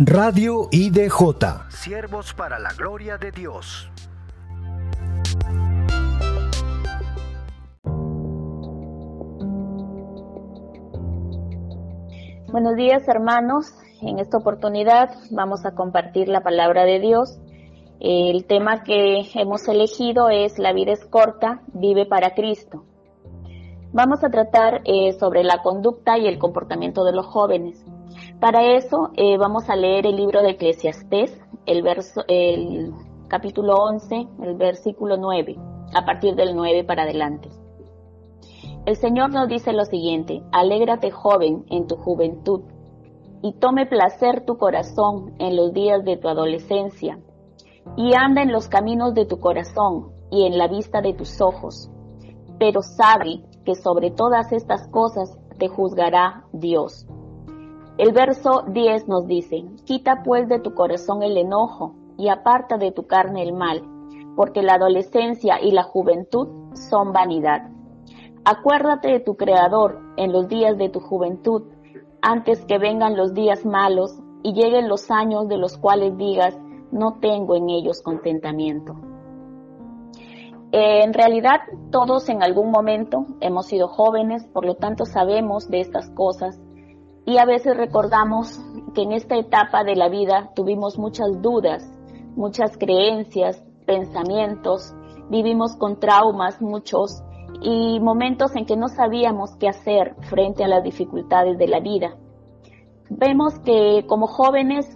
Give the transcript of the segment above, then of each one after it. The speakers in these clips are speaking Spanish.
Radio IDJ. Siervos para la gloria de Dios. Buenos días hermanos, en esta oportunidad vamos a compartir la palabra de Dios. El tema que hemos elegido es La vida es corta, vive para Cristo. Vamos a tratar eh, sobre la conducta y el comportamiento de los jóvenes. Para eso eh, vamos a leer el libro de Eclesiastés, el, verso, el capítulo 11, el versículo 9, a partir del 9 para adelante. El Señor nos dice lo siguiente, alégrate joven en tu juventud y tome placer tu corazón en los días de tu adolescencia y anda en los caminos de tu corazón y en la vista de tus ojos. Pero sabe que sobre todas estas cosas te juzgará Dios el verso 10 nos dice, quita pues de tu corazón el enojo y aparta de tu carne el mal, porque la adolescencia y la juventud son vanidad. Acuérdate de tu Creador en los días de tu juventud, antes que vengan los días malos y lleguen los años de los cuales digas, no tengo en ellos contentamiento. En realidad, todos en algún momento hemos sido jóvenes, por lo tanto sabemos de estas cosas y a veces recordamos que en esta etapa de la vida tuvimos muchas dudas, muchas creencias, pensamientos, vivimos con traumas muchos y momentos en que no sabíamos qué hacer frente a las dificultades de la vida. Vemos que como jóvenes,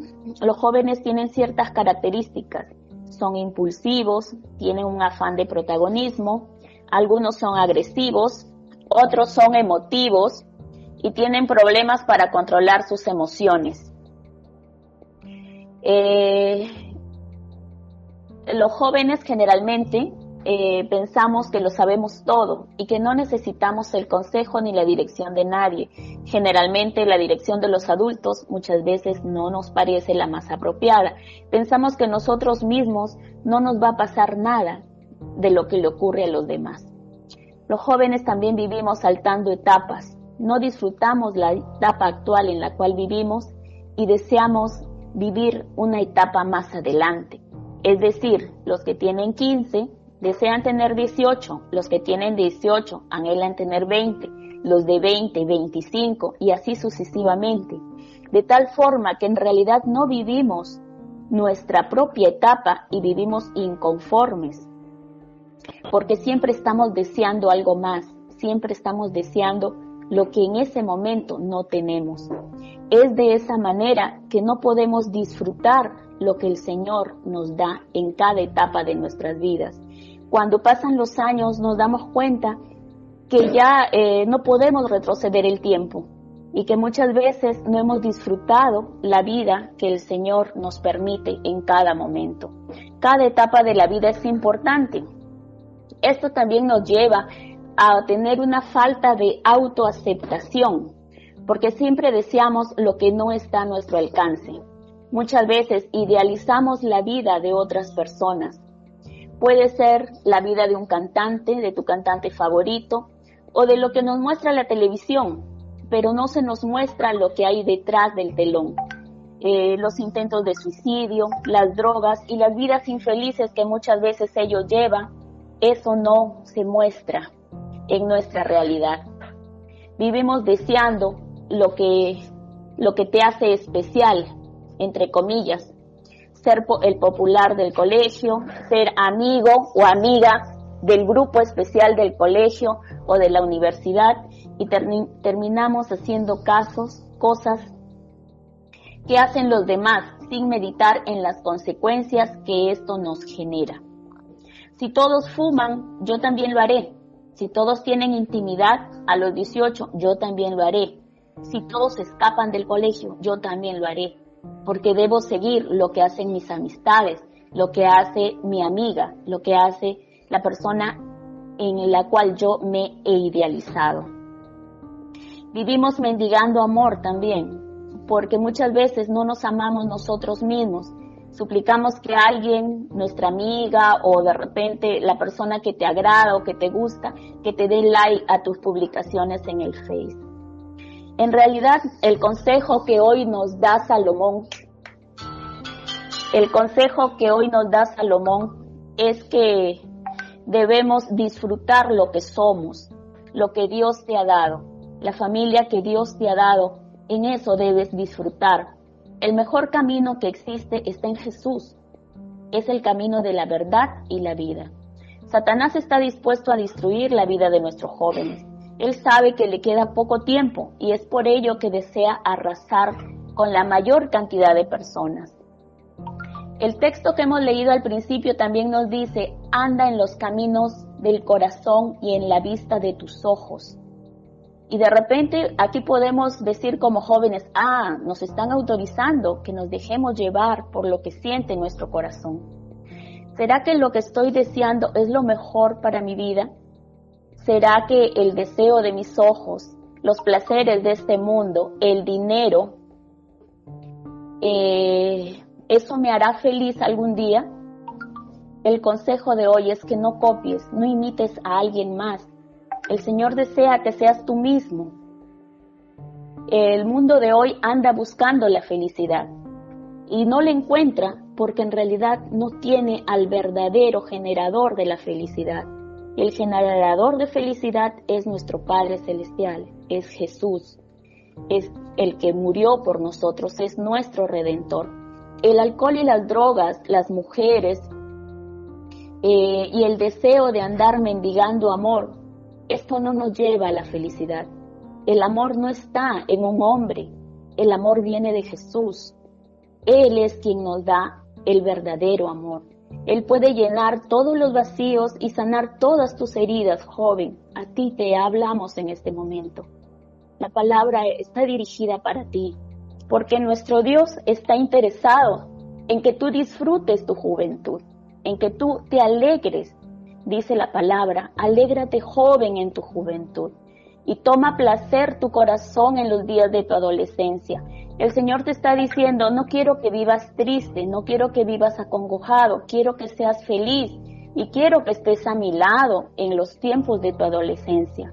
los jóvenes tienen ciertas características. Son impulsivos, tienen un afán de protagonismo, algunos son agresivos, otros son emotivos, y tienen problemas para controlar sus emociones. Eh, los jóvenes generalmente eh, pensamos que lo sabemos todo y que no necesitamos el consejo ni la dirección de nadie. Generalmente la dirección de los adultos muchas veces no nos parece la más apropiada. Pensamos que nosotros mismos no nos va a pasar nada de lo que le ocurre a los demás. Los jóvenes también vivimos saltando etapas no disfrutamos la etapa actual en la cual vivimos y deseamos vivir una etapa más adelante. Es decir, los que tienen 15 desean tener 18, los que tienen 18 anhelan tener 20, los de 20, 25 y así sucesivamente. De tal forma que en realidad no vivimos nuestra propia etapa y vivimos inconformes, porque siempre estamos deseando algo más, siempre estamos deseando lo que en ese momento no tenemos. Es de esa manera que no podemos disfrutar lo que el Señor nos da en cada etapa de nuestras vidas. Cuando pasan los años nos damos cuenta que ya eh, no podemos retroceder el tiempo y que muchas veces no hemos disfrutado la vida que el Señor nos permite en cada momento. Cada etapa de la vida es importante. Esto también nos lleva a tener una falta de autoaceptación, porque siempre deseamos lo que no está a nuestro alcance. Muchas veces idealizamos la vida de otras personas. Puede ser la vida de un cantante, de tu cantante favorito, o de lo que nos muestra la televisión, pero no se nos muestra lo que hay detrás del telón. Eh, los intentos de suicidio, las drogas y las vidas infelices que muchas veces ellos llevan, eso no se muestra en nuestra realidad. Vivimos deseando lo que, lo que te hace especial, entre comillas, ser el popular del colegio, ser amigo o amiga del grupo especial del colegio o de la universidad y terminamos haciendo casos, cosas que hacen los demás sin meditar en las consecuencias que esto nos genera. Si todos fuman, yo también lo haré. Si todos tienen intimidad a los 18, yo también lo haré. Si todos escapan del colegio, yo también lo haré. Porque debo seguir lo que hacen mis amistades, lo que hace mi amiga, lo que hace la persona en la cual yo me he idealizado. Vivimos mendigando amor también, porque muchas veces no nos amamos nosotros mismos suplicamos que alguien, nuestra amiga o de repente la persona que te agrada o que te gusta, que te dé like a tus publicaciones en el Face. En realidad, el consejo que hoy nos da Salomón El consejo que hoy nos da Salomón es que debemos disfrutar lo que somos, lo que Dios te ha dado, la familia que Dios te ha dado, en eso debes disfrutar. El mejor camino que existe está en Jesús. Es el camino de la verdad y la vida. Satanás está dispuesto a destruir la vida de nuestros jóvenes. Él sabe que le queda poco tiempo y es por ello que desea arrasar con la mayor cantidad de personas. El texto que hemos leído al principio también nos dice, anda en los caminos del corazón y en la vista de tus ojos. Y de repente aquí podemos decir como jóvenes, ah, nos están autorizando que nos dejemos llevar por lo que siente nuestro corazón. ¿Será que lo que estoy deseando es lo mejor para mi vida? ¿Será que el deseo de mis ojos, los placeres de este mundo, el dinero, eh, eso me hará feliz algún día? El consejo de hoy es que no copies, no imites a alguien más. El Señor desea que seas tú mismo. El mundo de hoy anda buscando la felicidad y no la encuentra porque en realidad no tiene al verdadero generador de la felicidad. El generador de felicidad es nuestro Padre Celestial, es Jesús, es el que murió por nosotros, es nuestro redentor. El alcohol y las drogas, las mujeres eh, y el deseo de andar mendigando amor, esto no nos lleva a la felicidad. El amor no está en un hombre, el amor viene de Jesús. Él es quien nos da el verdadero amor. Él puede llenar todos los vacíos y sanar todas tus heridas, joven. A ti te hablamos en este momento. La palabra está dirigida para ti, porque nuestro Dios está interesado en que tú disfrutes tu juventud, en que tú te alegres. Dice la palabra, alégrate joven en tu juventud y toma placer tu corazón en los días de tu adolescencia el Señor te está diciendo, no quiero que vivas triste, no quiero que vivas acongojado, quiero que seas feliz y quiero que estés a mi lado en los tiempos de tu adolescencia.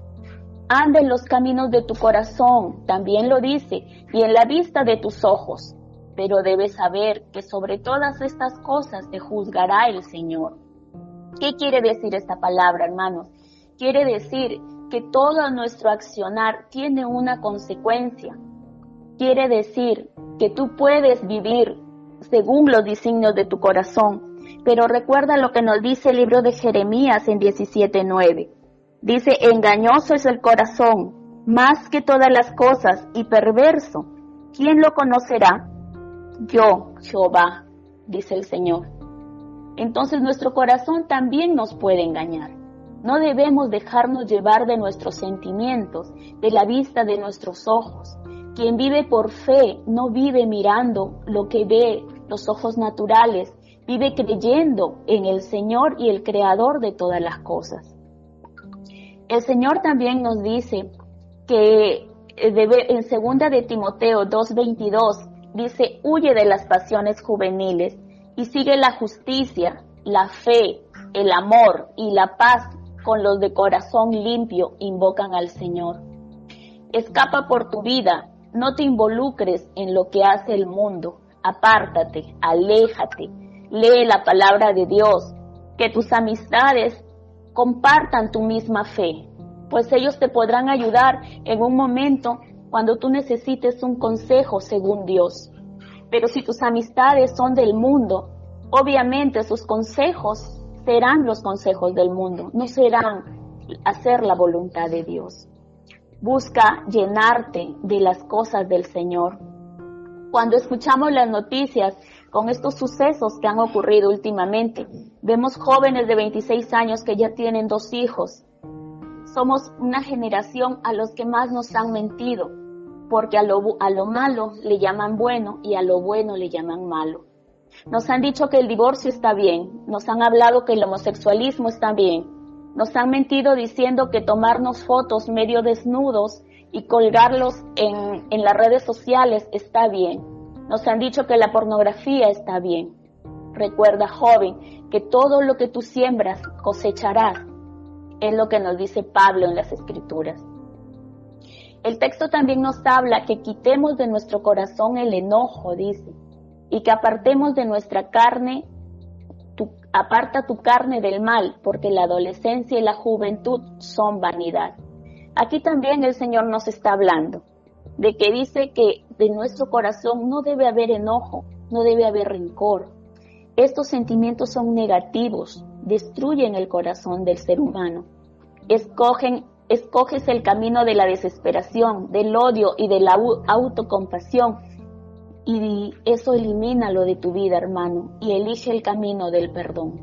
Anda en los caminos de tu corazón, también lo dice, y en la vista de tus ojos. Pero debes saber que sobre todas estas cosas te juzgará el Señor. ¿Qué quiere decir esta palabra, hermanos? Quiere decir que todo nuestro accionar tiene una consecuencia quiere decir que tú puedes vivir según los designios de tu corazón. Pero recuerda lo que nos dice el libro de Jeremías en 17.9. Dice, engañoso es el corazón, más que todas las cosas, y perverso. ¿Quién lo conocerá? Yo, Jehová, dice el Señor. Entonces nuestro corazón también nos puede engañar. No debemos dejarnos llevar de nuestros sentimientos, de la vista de nuestros ojos. Quien vive por fe no vive mirando lo que ve los ojos naturales, vive creyendo en el Señor y el Creador de todas las cosas. El Señor también nos dice que eh, en segunda de Timoteo 2:22 dice, huye de las pasiones juveniles y sigue la justicia, la fe, el amor y la paz con los de corazón limpio invocan al Señor. Escapa por tu vida no te involucres en lo que hace el mundo. Apártate, aléjate, lee la palabra de Dios, que tus amistades compartan tu misma fe, pues ellos te podrán ayudar en un momento cuando tú necesites un consejo según Dios. Pero si tus amistades son del mundo, obviamente sus consejos serán los consejos del mundo, no serán hacer la voluntad de Dios. Busca llenarte de las cosas del Señor. Cuando escuchamos las noticias con estos sucesos que han ocurrido últimamente, vemos jóvenes de 26 años que ya tienen dos hijos. Somos una generación a los que más nos han mentido, porque a lo, a lo malo le llaman bueno y a lo bueno le llaman malo. Nos han dicho que el divorcio está bien, nos han hablado que el homosexualismo está bien, nos han mentido diciendo que tomarnos fotos medio desnudos y colgarlos en, en las redes sociales está bien. Nos han dicho que la pornografía está bien. Recuerda, joven, que todo lo que tú siembras cosecharás. Es lo que nos dice Pablo en las Escrituras. El texto también nos habla que quitemos de nuestro corazón el enojo, dice. y que apartemos de nuestra carne, aparta tu carne del mal, porque la adolescencia y la juventud son vanidad. Aquí también el Señor nos está hablando de que dice que de nuestro corazón no debe haber enojo, no debe haber rencor. Estos sentimientos son negativos, destruyen el corazón del ser humano. Escogen, escoges el camino de la desesperación, del odio y de la autocompasión y eso elimínalo de tu vida, hermano, y elige el camino del perdón.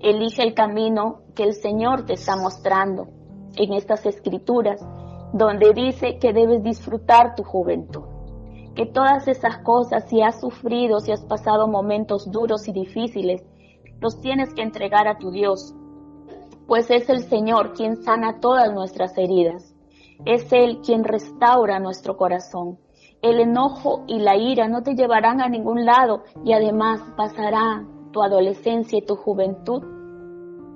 Elige el camino que el Señor te está mostrando en estas escrituras, donde dice que debes disfrutar tu juventud. Que todas esas cosas, si has sufrido, si has pasado momentos duros y difíciles, los tienes que entregar a tu Dios, pues es el Señor quien sana todas nuestras heridas. Es Él quien restaura nuestro corazón el enojo y la ira no te llevarán a ningún lado y además pasará tu adolescencia y tu juventud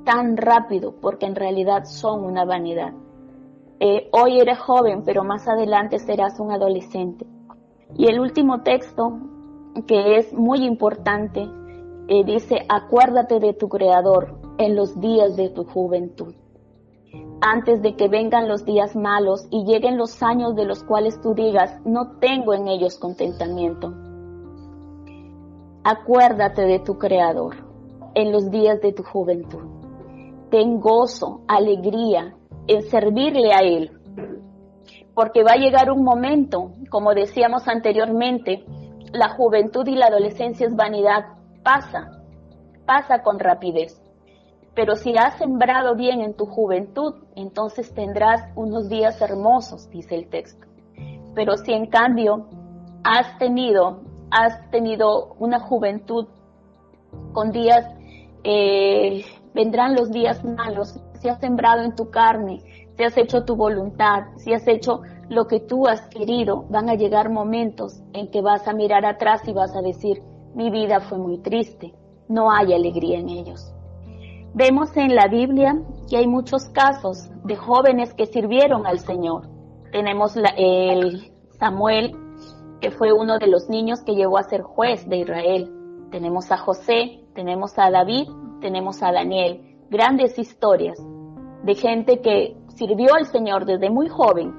tan rápido porque en realidad son una vanidad. Eh, hoy eres joven, pero más adelante serás un adolescente. Y el último texto, que es muy importante, eh, dice, acuérdate de tu Creador en los días de tu juventud antes de que vengan los días malos y lleguen los años de los cuales tú digas, no tengo en ellos contentamiento. Acuérdate de tu Creador en los días de tu juventud. Ten gozo, alegría en servirle a Él. Porque va a llegar un momento, como decíamos anteriormente, la juventud y la adolescencia es vanidad. Pasa, pasa con rapidez. Pero si has sembrado bien en tu juventud, entonces tendrás unos días hermosos, dice el texto. Pero si en cambio has tenido, has tenido una juventud con días, eh, vendrán los días malos. Si has sembrado en tu carne, si has hecho tu voluntad, si has hecho lo que tú has querido, van a llegar momentos en que vas a mirar atrás y vas a decir, mi vida fue muy triste, no hay alegría en ellos. Vemos en la Biblia que hay muchos casos de jóvenes que sirvieron al Señor. Tenemos el Samuel, que fue uno de los niños que llegó a ser juez de Israel. Tenemos a José, tenemos a David, tenemos a Daniel. Grandes historias de gente que sirvió al Señor desde muy joven,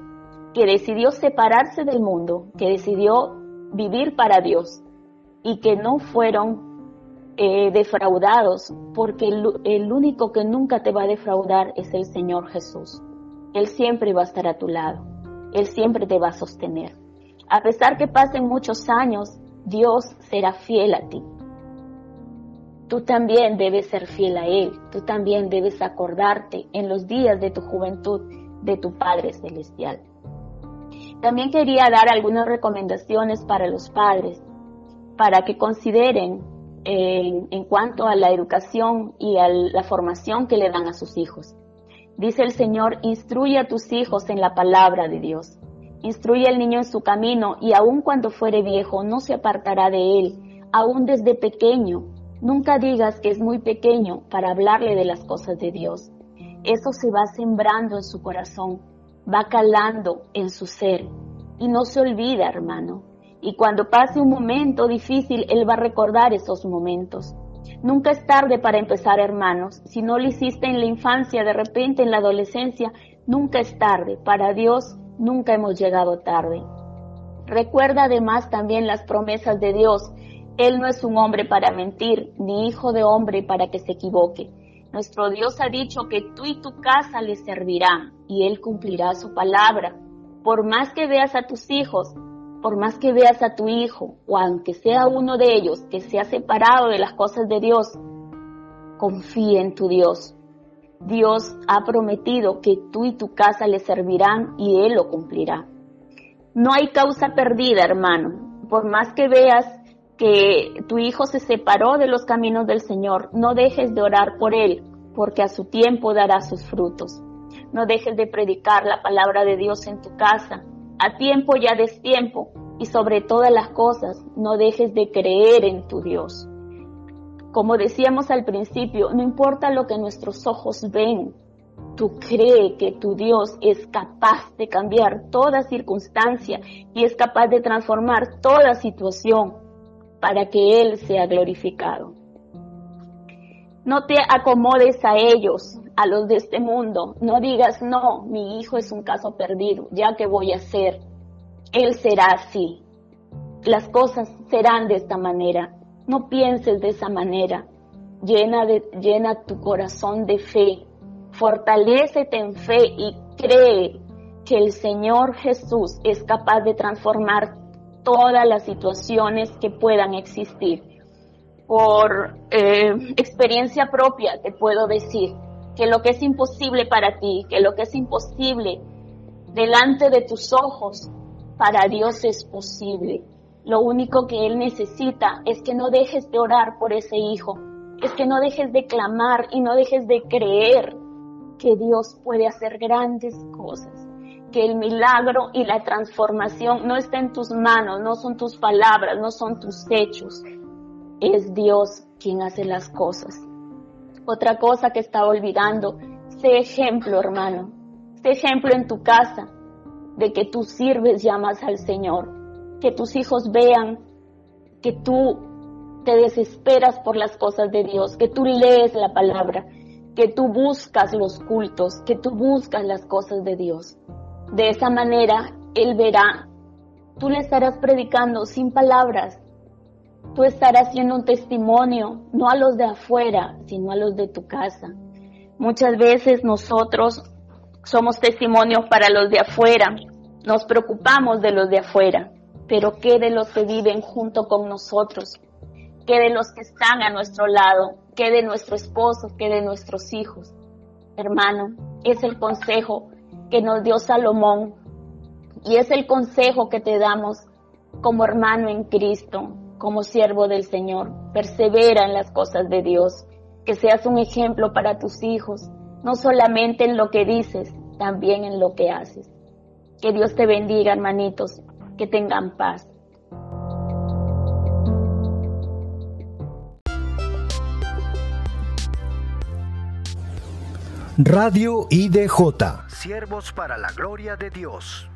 que decidió separarse del mundo, que decidió vivir para Dios y que no fueron eh, defraudados, porque el, único que nunca te va a defraudar es el Señor Jesús. Él siempre va a estar a tu lado, Él siempre te va a sostener. A pesar que pasen muchos años, Dios será fiel a ti. Tú también debes ser fiel a Él, tú también debes acordarte en los días de tu juventud de tu Padre Celestial. También quería dar algunas recomendaciones para los padres, para que consideren en, cuanto a la educación y a la formación que le dan a sus hijos. Dice el Señor, instruye a tus hijos en la palabra de Dios. Instruye al niño en su camino y aun cuando fuere viejo no se apartará de él, aun desde pequeño. Nunca digas que es muy pequeño para hablarle de las cosas de Dios. Eso se va sembrando en su corazón, va calando en su ser y no se olvida, hermano. Y cuando pase un momento difícil, Él va a recordar esos momentos. Nunca es tarde para empezar, hermanos. Si no lo hiciste en la infancia, de repente en la adolescencia, nunca es tarde. Para Dios, nunca hemos llegado tarde. Recuerda además también las promesas de Dios. Él no es un hombre para mentir, ni hijo de hombre para que se equivoque. Nuestro Dios ha dicho que tú y tu casa le servirán y Él cumplirá su palabra. Por más que veas a tus hijos por más que veas a tu hijo, o aunque sea uno de ellos que se ha separado de las cosas de Dios, confía en tu Dios. Dios ha prometido que tú y tu casa le servirán y Él lo cumplirá. No hay causa perdida, hermano. Por más que veas que tu hijo se separó de los caminos del Señor, no dejes de orar por Él, porque a su tiempo dará sus frutos. No dejes de predicar la palabra de Dios en tu casa, a tiempo y a destiempo, y sobre todas las cosas, no dejes de creer en tu Dios. Como decíamos al principio, no importa lo que nuestros ojos ven, tú cree que tu Dios es capaz de cambiar toda circunstancia y es capaz de transformar toda situación. para que Él sea glorificado. No te acomodes a ellos, a los de este mundo. No digas, no, mi hijo es un caso perdido, ya que voy a hacer. Él será así. Las cosas serán de esta manera. No pienses de esa manera. Llena, llena tu corazón de fe. Fortalécete en fe y cree que el Señor Jesús es capaz de transformar todas las situaciones que puedan existir. Por eh, experiencia propia te puedo decir que lo que es imposible para ti, que lo que es imposible delante de tus ojos, para Dios es posible. Lo único que Él necesita es que no dejes de orar por ese hijo, es que no dejes de clamar y no dejes de creer que Dios puede hacer grandes cosas que el milagro y la transformación no está en tus manos, no son tus palabras, no son tus hechos. Es Dios quien hace las cosas. Otra cosa que estaba olvidando, sé ejemplo, hermano. Sé ejemplo en tu casa de que tú sirves, llamas al Señor. Que tus hijos vean que tú te desesperas por las cosas de Dios, que tú lees la palabra, que tú buscas los cultos, que tú buscas las cosas de Dios. De esa manera, Él verá, tú le estarás predicando sin palabras, tú estarás haciendo un testimonio, no a los de afuera, sino a los de tu casa. Muchas veces nosotros somos testimonios para los de afuera, nos preocupamos de los de afuera, pero ¿qué de los que viven junto con nosotros? ¿Qué de los que están a nuestro lado? ¿Qué de nuestro esposo? ¿Qué de nuestros hijos? Hermano, es el consejo que nos dio Salomón y es el consejo que te damos como hermano en Cristo, como siervo del Señor. Persevera en las cosas de Dios, que seas un ejemplo para tus hijos, no solamente en lo que dices, también en lo que haces. Que Dios te bendiga, hermanitos, que tengan paz. Radio IDJ. Siervos para la gloria de Dios.